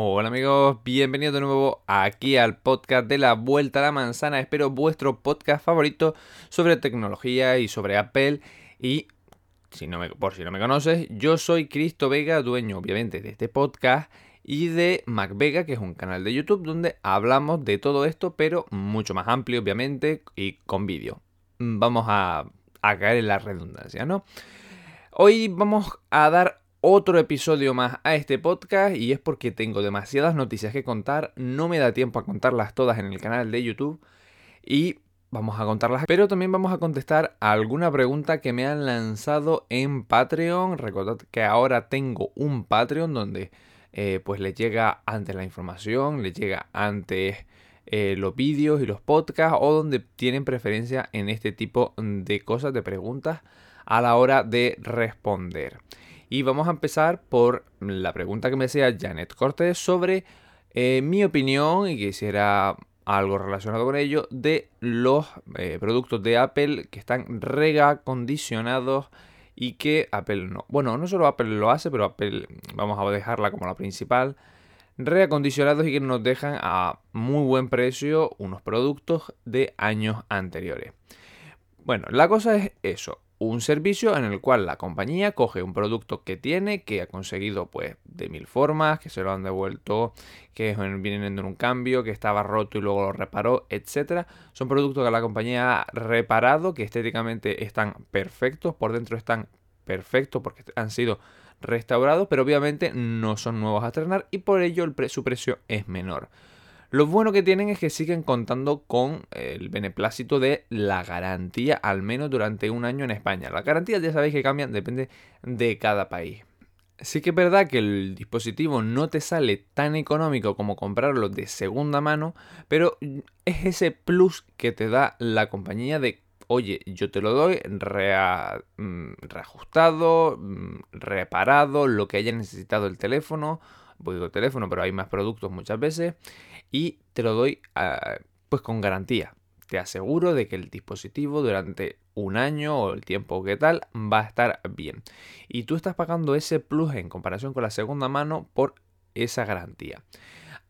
Hola amigos, bienvenidos de nuevo aquí al podcast de la Vuelta a la Manzana. Espero vuestro podcast favorito sobre tecnología y sobre Apple. Y si no me, por si no me conoces, yo soy Cristo Vega, dueño obviamente de este podcast y de Mac Vega, que es un canal de YouTube donde hablamos de todo esto, pero mucho más amplio obviamente y con vídeo. Vamos a, a caer en la redundancia, ¿no? Hoy vamos a dar otro episodio más a este podcast y es porque tengo demasiadas noticias que contar, no me da tiempo a contarlas todas en el canal de YouTube y vamos a contarlas, pero también vamos a contestar a alguna pregunta que me han lanzado en Patreon. Recordad que ahora tengo un Patreon donde eh, pues les llega antes la información, les llega antes eh, los vídeos y los podcasts o donde tienen preferencia en este tipo de cosas, de preguntas a la hora de responder. Y vamos a empezar por la pregunta que me hacía Janet Cortés sobre eh, mi opinión y quisiera algo relacionado con ello de los eh, productos de Apple que están reacondicionados y que Apple no. Bueno, no solo Apple lo hace, pero Apple vamos a dejarla como la principal. Reacondicionados y que nos dejan a muy buen precio unos productos de años anteriores. Bueno, la cosa es eso un servicio en el cual la compañía coge un producto que tiene, que ha conseguido pues de mil formas, que se lo han devuelto, que vienen en un cambio, que estaba roto y luego lo reparó, etc. Son productos que la compañía ha reparado, que estéticamente están perfectos, por dentro están perfectos porque han sido restaurados, pero obviamente no son nuevos a estrenar y por ello el su precio es menor. Lo bueno que tienen es que siguen contando con el beneplácito de la garantía, al menos durante un año en España. Las garantías ya sabéis que cambian, depende de cada país. Sí que es verdad que el dispositivo no te sale tan económico como comprarlo de segunda mano, pero es ese plus que te da la compañía de, oye, yo te lo doy mm, reajustado, mm, reparado, lo que haya necesitado el teléfono, digo teléfono, pero hay más productos muchas veces, y te lo doy ah, pues con garantía. Te aseguro de que el dispositivo durante un año o el tiempo que tal va a estar bien. Y tú estás pagando ese plus en comparación con la segunda mano por esa garantía.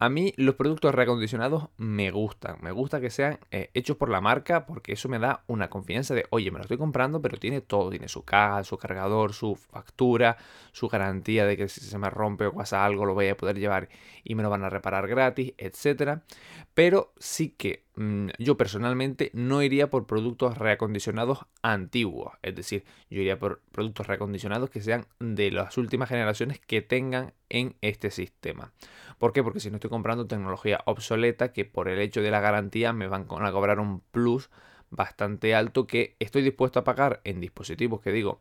A mí los productos reacondicionados me gustan, me gusta que sean eh, hechos por la marca porque eso me da una confianza de, oye, me lo estoy comprando, pero tiene todo, tiene su caja, su cargador, su factura, su garantía de que si se me rompe o pasa algo lo voy a poder llevar y me lo van a reparar gratis, etc. Pero sí que yo personalmente no iría por productos reacondicionados antiguos, es decir, yo iría por productos reacondicionados que sean de las últimas generaciones que tengan en este sistema. ¿Por qué? Porque si no estoy comprando tecnología obsoleta que por el hecho de la garantía me van a cobrar un plus bastante alto que estoy dispuesto a pagar en dispositivos que digo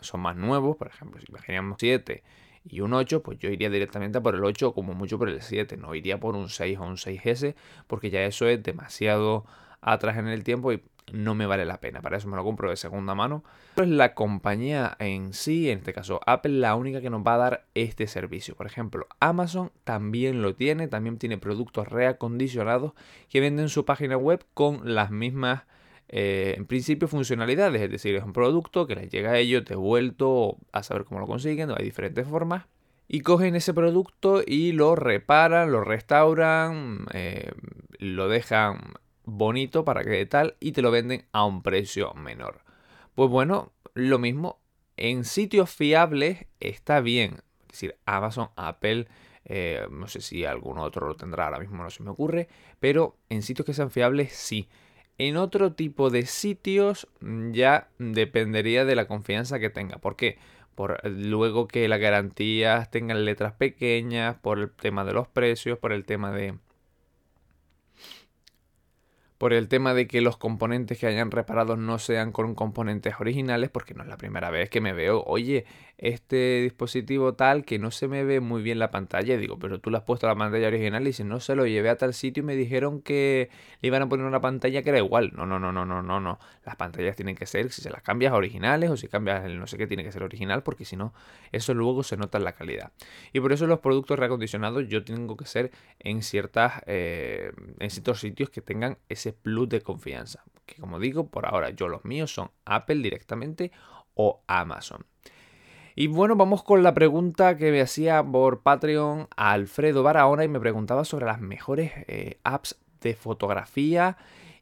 son más nuevos, por ejemplo, si imaginamos 7 y un 8, pues yo iría directamente por el 8 o como mucho por el 7, no iría por un 6 o un 6S porque ya eso es demasiado atrás en el tiempo y no me vale la pena. Para eso me lo compro de segunda mano. Pero es la compañía en sí, en este caso Apple, la única que nos va a dar este servicio. Por ejemplo, Amazon también lo tiene, también tiene productos reacondicionados que venden su página web con las mismas, eh, en principio, funcionalidades. Es decir, es un producto que les llega a ellos devuelto a saber cómo lo consiguen, hay diferentes formas. Y cogen ese producto y lo reparan, lo restauran, eh, lo dejan bonito para que tal y te lo venden a un precio menor. Pues bueno, lo mismo, en sitios fiables está bien, es decir, Amazon, Apple, eh, no sé si algún otro lo tendrá, ahora mismo no se me ocurre, pero en sitios que sean fiables sí. En otro tipo de sitios mm, ya dependería de la confianza que tenga. ¿Por qué? Por luego que las garantías tengan letras pequeñas, por el tema de los precios, por el tema de, por el tema de que los componentes que hayan reparado no sean con componentes originales, porque no es la primera vez que me veo, oye, este dispositivo tal que no se me ve muy bien la pantalla, digo, pero tú le has puesto la pantalla original y si no se lo llevé a tal sitio y me dijeron que le iban a poner una pantalla que era igual. No, no, no, no, no, no, no. Las pantallas tienen que ser, si se las cambias originales o si cambias el no sé qué, tiene que ser original, porque si no, eso luego se nota en la calidad. Y por eso los productos reacondicionados yo tengo que ser en ciertas, eh, en ciertos sitios que tengan ese plus de confianza. Que como digo, por ahora yo los míos son Apple directamente o Amazon. Y bueno, vamos con la pregunta que me hacía por Patreon Alfredo Barahona y me preguntaba sobre las mejores eh, apps de fotografía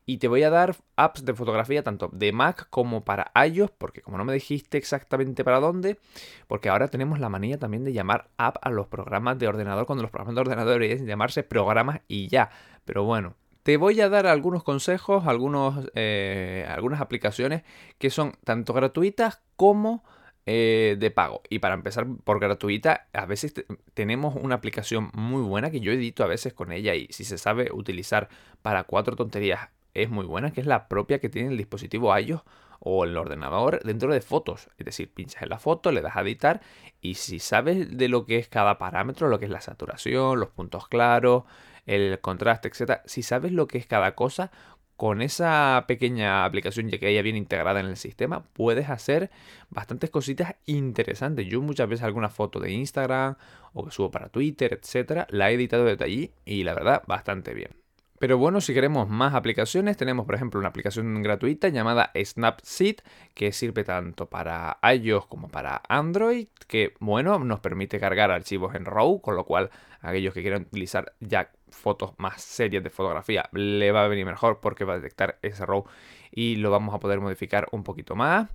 y te voy a dar apps de fotografía tanto de Mac como para iOS, porque como no me dijiste exactamente para dónde, porque ahora tenemos la manía también de llamar app a los programas de ordenador, cuando los programas de ordenador deberían llamarse programas y ya. Pero bueno, te voy a dar algunos consejos, algunos, eh, algunas aplicaciones que son tanto gratuitas como eh, de pago. Y para empezar por gratuita, a veces tenemos una aplicación muy buena que yo edito a veces con ella y si se sabe utilizar para cuatro tonterías es muy buena, que es la propia que tiene el dispositivo iOS o el ordenador dentro de fotos. Es decir, pinchas en la foto, le das a editar y si sabes de lo que es cada parámetro, lo que es la saturación, los puntos claros, el contraste, etc. Si sabes lo que es cada cosa, con esa pequeña aplicación ya que ella viene integrada en el sistema, puedes hacer bastantes cositas interesantes. Yo muchas veces alguna foto de Instagram o que subo para Twitter, etcétera, la he editado desde allí y la verdad bastante bien. Pero bueno, si queremos más aplicaciones, tenemos por ejemplo una aplicación gratuita llamada Snapseed, que sirve tanto para iOS como para Android, que bueno, nos permite cargar archivos en RAW, con lo cual aquellos que quieran utilizar ya fotos más serias de fotografía le va a venir mejor porque va a detectar ese RAW y lo vamos a poder modificar un poquito más.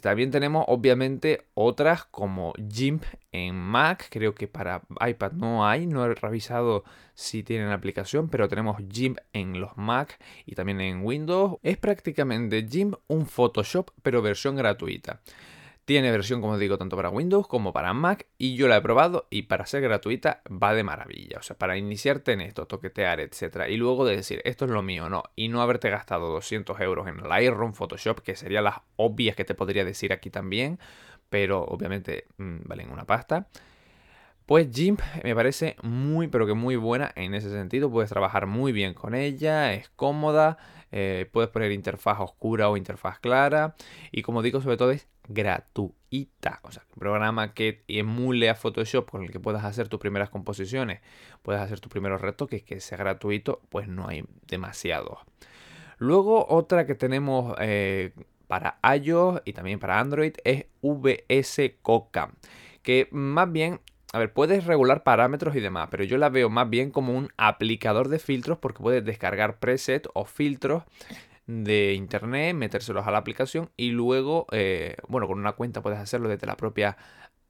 También tenemos obviamente otras como GIMP en Mac, creo que para iPad no hay, no he revisado si tienen aplicación, pero tenemos GIMP en los Mac y también en Windows. Es prácticamente GIMP un Photoshop pero versión gratuita. Tiene versión, como digo, tanto para Windows como para Mac y yo la he probado y para ser gratuita va de maravilla. O sea, para iniciarte en esto, toquetear, etcétera, y luego de decir esto es lo mío, no, y no haberte gastado 200 euros en Lightroom, Photoshop, que serían las obvias que te podría decir aquí también, pero obviamente mm, valen una pasta. Pues GIMP me parece muy, pero que muy buena en ese sentido. Puedes trabajar muy bien con ella, es cómoda, eh, puedes poner interfaz oscura o interfaz clara. Y como digo, sobre todo es gratuita. O sea, un programa que emule a Photoshop con el que puedas hacer tus primeras composiciones, puedes hacer tus primeros retoques, que sea gratuito, pues no hay demasiado. Luego, otra que tenemos eh, para iOS y también para Android es VS Coca que más bien a ver, puedes regular parámetros y demás, pero yo la veo más bien como un aplicador de filtros porque puedes descargar presets o filtros de internet, metérselos a la aplicación y luego, eh, bueno, con una cuenta puedes hacerlo desde la propia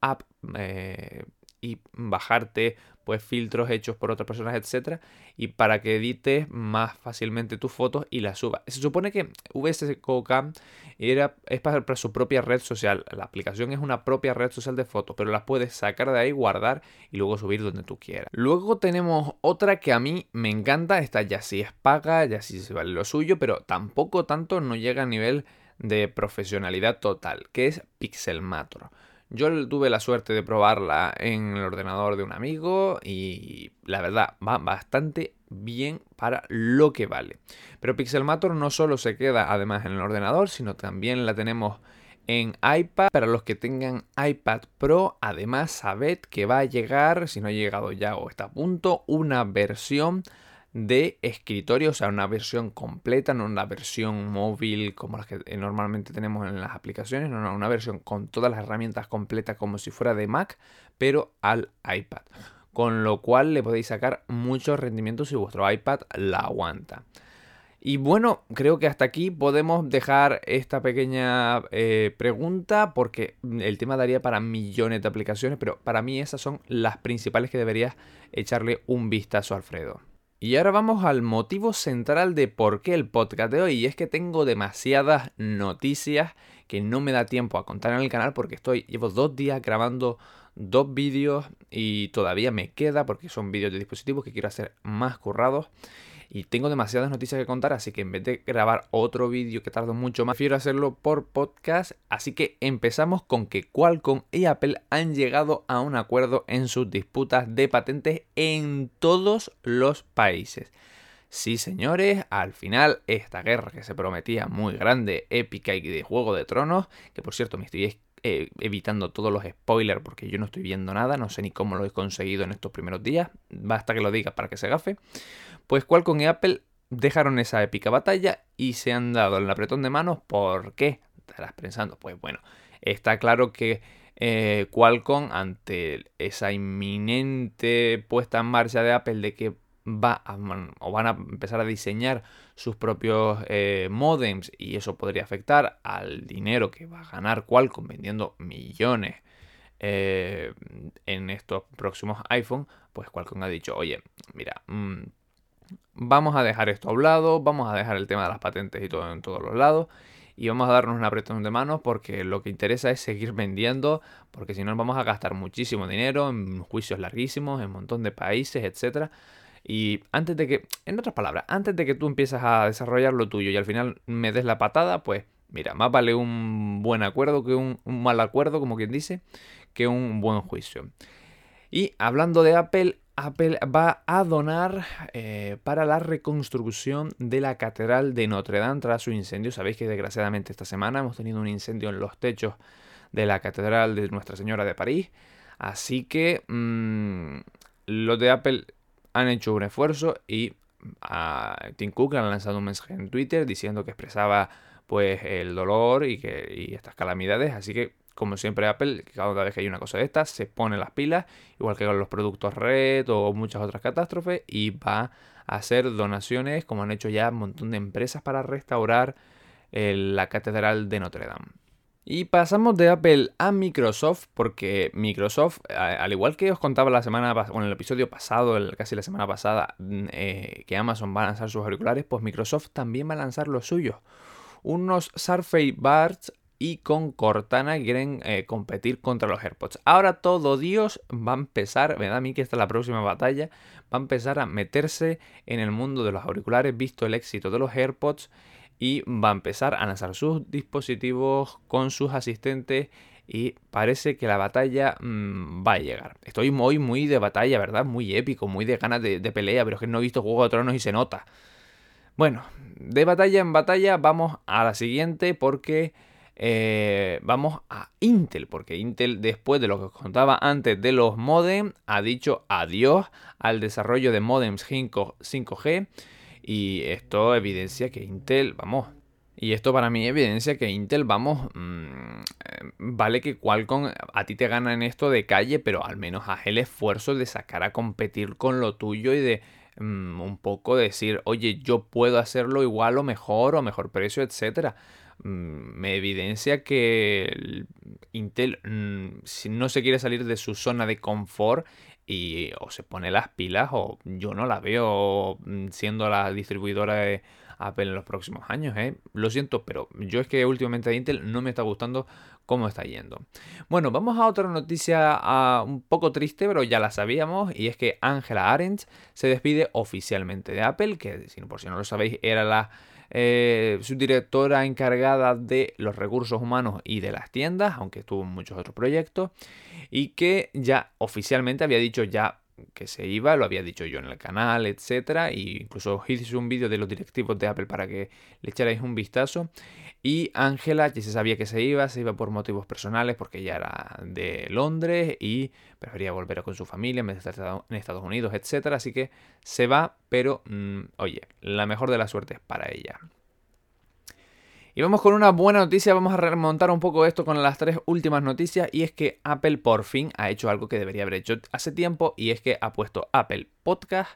app eh, y bajarte pues filtros hechos por otras personas, etcétera, y para que edites más fácilmente tus fotos y las subas. Se supone que VSCOCAM era, es para, su propia red social. La aplicación es una propia red social de fotos, pero las puedes sacar de ahí, guardar y luego subir donde tú quieras. Luego tenemos otra que a mí me encanta. Esta ya sí es paga, ya sí se vale lo suyo, pero tampoco tanto no llega a nivel de profesionalidad total, que es Pixelmator. Yo tuve la suerte de probarla en el ordenador de un amigo y la verdad va bastante bien para lo que vale. Pero Pixelmator no solo se queda además en el ordenador, sino también la tenemos en iPad. Para los que tengan iPad Pro, además sabed que va a llegar, si no ha llegado ya o está a punto, una versión de escritorio, o sea, una versión completa, no una versión móvil como las que normalmente tenemos en las aplicaciones, no, no, una versión con todas las herramientas completas como si fuera de Mac, pero al iPad. Con lo cual le podéis sacar mucho rendimiento si vuestro iPad la aguanta. Y bueno, creo que hasta aquí podemos dejar esta pequeña eh, pregunta porque el tema daría para millones de aplicaciones, pero para mí esas son las principales que deberías echarle un vistazo, Alfredo. Y ahora vamos al motivo central de por qué el podcast de hoy. Y es que tengo demasiadas noticias que no me da tiempo a contar en el canal porque estoy, llevo dos días grabando dos vídeos y todavía me queda porque son vídeos de dispositivos que quiero hacer más currados y tengo demasiadas noticias que contar, así que en vez de grabar otro vídeo que tardo mucho más, prefiero hacerlo por podcast. Así que empezamos con que Qualcomm y Apple han llegado a un acuerdo en sus disputas de patentes en todos los países. Sí, señores, al final esta guerra que se prometía muy grande, épica y de Juego de Tronos, que por cierto me estoy eh, evitando todos los spoilers porque yo no estoy viendo nada, no sé ni cómo lo he conseguido en estos primeros días, basta que lo diga para que se gafe. Pues Qualcomm y Apple dejaron esa épica batalla y se han dado el apretón de manos. ¿Por qué? Estarás pensando, pues bueno, está claro que eh, Qualcomm ante esa inminente puesta en marcha de Apple de que va o van a empezar a diseñar sus propios eh, modems y eso podría afectar al dinero que va a ganar Qualcomm vendiendo millones eh, en estos próximos iPhone, pues Qualcomm ha dicho, oye, mira, mm, vamos a dejar esto a un lado, vamos a dejar el tema de las patentes y todo en todos los lados y vamos a darnos una apretón de manos porque lo que interesa es seguir vendiendo, porque si no vamos a gastar muchísimo dinero en juicios larguísimos, en un montón de países, etcétera. Y antes de que, en otras palabras, antes de que tú empieces a desarrollar lo tuyo y al final me des la patada, pues mira, más vale un buen acuerdo que un, mal acuerdo, como quien dice, que un buen juicio. Y hablando de Apple, Apple va a donar eh, para la reconstrucción de la Catedral de Notre Dame tras su incendio. Sabéis que desgraciadamente esta semana hemos tenido un incendio en los techos de la Catedral de Nuestra Señora de París. Así que mm, los de Apple han hecho un esfuerzo y a Tim Cook han lanzado un mensaje en Twitter diciendo que expresaba pues el dolor y que estas calamidades. Así que como siempre Apple, cada vez que hay una cosa de estas, se pone las pilas, igual que con los productos Red o muchas otras catástrofes, y va a hacer donaciones, como han hecho ya un montón de empresas para restaurar eh, la Catedral de Notre Dame. Y pasamos de Apple a Microsoft, porque Microsoft, al igual que os contaba la semana o en el episodio pasado, casi la semana pasada, mm, eh, que Amazon va a lanzar sus auriculares, pues Microsoft también va a lanzar los suyos. Unos Surface Buds y con Cortana quieren eh, competir contra los AirPods. Ahora todo Dios va a empezar, me da a mí que esta es la próxima batalla, va a empezar a meterse en el mundo de los auriculares, visto el éxito de los AirPods, y va a empezar a lanzar sus dispositivos con sus asistentes y parece que la batalla mm, va a llegar. Estoy muy, muy de batalla, ¿verdad? Muy épico, muy de ganas de, pelea, pero es que no he visto Juego de Tronos y se nota. Bueno, de batalla en batalla vamos a la siguiente porque eh, vamos a Intel, porque Intel, después de lo que os contaba antes de los modems, ha dicho adiós al desarrollo de modems 5, g Y esto evidencia que Intel, vamos, y esto para mí evidencia que Intel, vamos, mm, vale que Qualcomm a ti te gana en esto de calle, pero al menos haz el esfuerzo de sacar a competir con lo tuyo y de mm, un poco decir, oye, yo puedo hacerlo igual o mejor o mejor precio, etcétera. Mm, me evidencia que Intel si no se quiere salir de su zona de confort y o se pone las pilas o yo no la veo mm, siendo la distribuidora de Apple en los próximos años. ¿eh? Lo siento, pero yo es que últimamente Intel no me está gustando cómo está yendo. Bueno, vamos a otra noticia un poco triste, pero ya la sabíamos, y es que Angela Arendt se despide oficialmente de Apple, que por si no lo sabéis era la eh, su directora encargada de los recursos humanos y de las tiendas, aunque tuvo muchos otros proyectos, y que ya oficialmente había dicho ya que se iba, lo había dicho yo en el canal, etcétera, y incluso hice un vídeo de los directivos de Apple para que le echarais un vistazo. Y Ángela, que se sabía que se iba, se iba por motivos personales, porque ya era de Londres y prefería volver con su familia en Estados Unidos, etcétera. Así que se va, pero mm, oye, la mejor de las suertes para ella. Y vamos con una buena noticia, vamos a remontar un poco esto con las tres últimas noticias y es que Apple por fin ha hecho algo que debería haber hecho hace tiempo y es que ha puesto Apple Podcast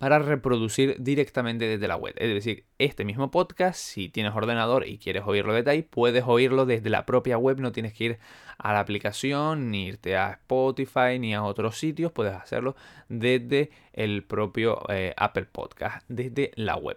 para reproducir directamente desde la web. Es decir, este mismo podcast, si tienes ordenador y quieres oírlo desde ahí, puedes oírlo desde la propia web, no tienes que ir a la aplicación, ni irte a Spotify, ni a otros sitios, puedes hacerlo desde el propio eh, Apple Podcast, desde la web.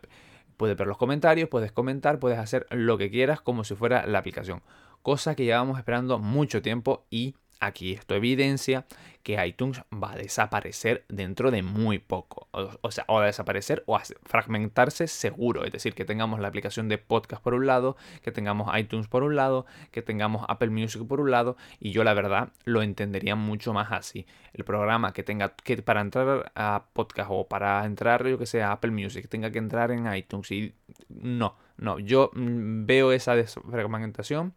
Puedes ver los comentarios, puedes comentar, puedes hacer lo que quieras como si fuera la aplicación. Cosa que llevamos esperando mucho tiempo y aquí esto evidencia que iTunes va a desaparecer dentro de muy poco. O, sea, o a desaparecer o a fragmentarse seguro. Es decir, que tengamos la aplicación de podcast por un lado, que tengamos iTunes por un lado, que tengamos Apple Music por un lado. Y yo la verdad lo entendería mucho más así. El programa que tenga que para entrar a podcast o para entrar, yo que sé, a Apple Music, tenga que entrar en iTunes. Y no, no, yo mm, veo esa desfragmentación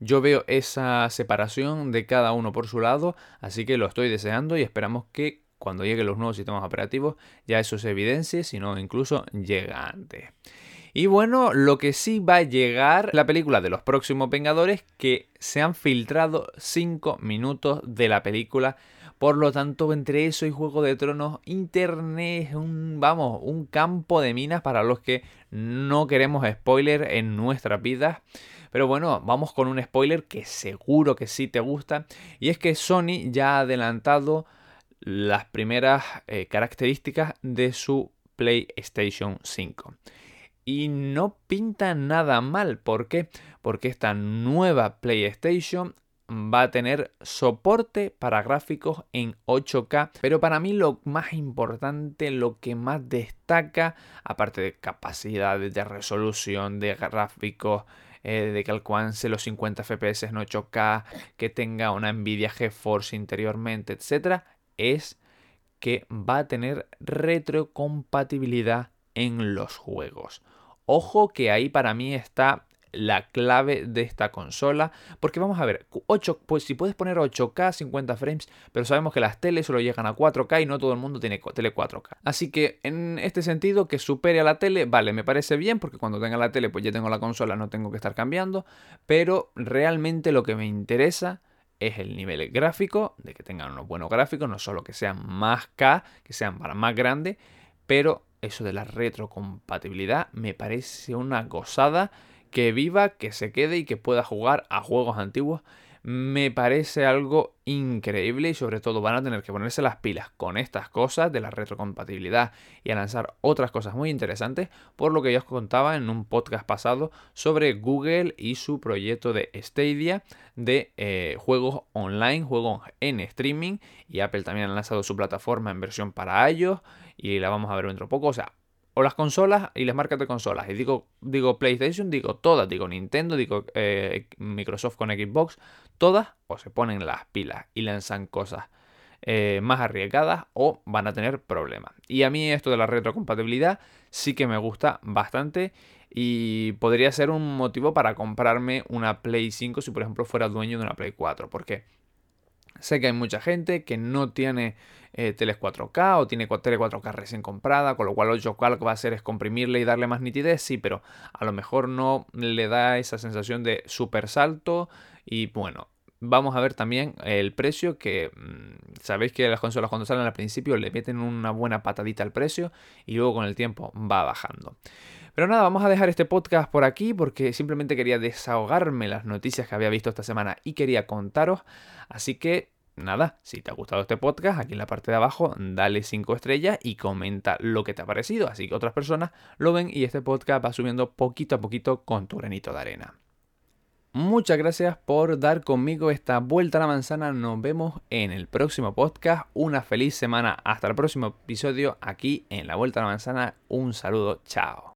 yo veo esa separación de cada uno por su lado, así que lo estoy deseando y esperamos que cuando lleguen los nuevos sistemas operativos ya eso se evidencie, si no incluso llega antes. Y bueno, lo que sí va a llegar, la película de los próximos Vengadores, que se han filtrado 5 minutos de la película. Por lo tanto, entre eso y Juego de Tronos, Internet es un, vamos, un campo de minas para los que no queremos spoiler en nuestras vidas. Pero bueno, vamos con un spoiler que seguro que sí te gusta. Y es que Sony ya ha adelantado las primeras eh, características de su PlayStation 5 y no pinta nada mal. ¿Por qué? Porque esta nueva PlayStation va a tener soporte para gráficos en 8K, pero para mí lo más importante, lo que más destaca, aparte de capacidades de resolución de gráficos, eh, de que alcance los 50 FPS en 8K, que tenga una Nvidia GeForce interiormente, etc., es que va a tener retrocompatibilidad en los juegos. Ojo que ahí para mí está la clave de esta consola. Porque vamos a ver, 8, pues si puedes poner 8K 50 frames, pero sabemos que las teles solo llegan a 4K y no todo el mundo tiene tele 4K. Así que en este sentido, que supere a la tele, vale, me parece bien, porque cuando tenga la tele, pues ya tengo la consola, no tengo que estar cambiando. Pero realmente lo que me interesa es el nivel gráfico, de que tengan unos buenos gráficos, no solo que sean más K, que sean para más grande, pero eso de la retrocompatibilidad me parece una gozada que viva, que se quede y que pueda jugar a juegos antiguos. Me parece algo increíble y sobre todo van a tener que ponerse las pilas con estas cosas de la retrocompatibilidad y a lanzar otras cosas muy interesantes, por lo que ya os contaba en un podcast pasado sobre Google y su proyecto de Stadia de eh, juegos online, juegos en streaming y Apple también ha lanzado su plataforma en versión para iOS y la vamos a ver dentro de poco. O sea, o las consolas y las marcas de consolas. Y digo, digo PlayStation, digo todas, digo Nintendo, digo eh, Microsoft con Xbox, todas o se ponen las pilas y lanzan cosas eh, más arriesgadas o van a tener problemas. Y a mí esto de la retrocompatibilidad sí que me gusta bastante y podría ser un motivo para comprarme una Play 5 si por ejemplo fuera dueño de una Play 4. Porque Sé que hay mucha gente que no tiene eh, tele 4K o tiene tele 4K recién comprada, con lo cual 8K lo que va a hacer es comprimirle y darle más nitidez, sí, pero a lo mejor no le da esa sensación de super salto y bueno. Vamos a ver también el precio, que mm, sabéis que las consolas cuando salen al principio le meten una buena patadita al precio y luego con el tiempo va bajando. Pero nada, vamos a dejar este podcast por aquí porque simplemente quería desahogarme las noticias que había visto esta semana y quería contaros. Así que nada, si te ha gustado este podcast, aquí en la parte de abajo, dale 5 estrellas y comenta lo que te ha parecido. Así que otras personas lo ven y este podcast va subiendo poquito a poquito con tu granito de arena. Muchas gracias por dar conmigo esta vuelta a la manzana. Nos vemos en el próximo podcast. Una feliz semana. Hasta el próximo episodio aquí en la vuelta a la manzana. Un saludo. Chao.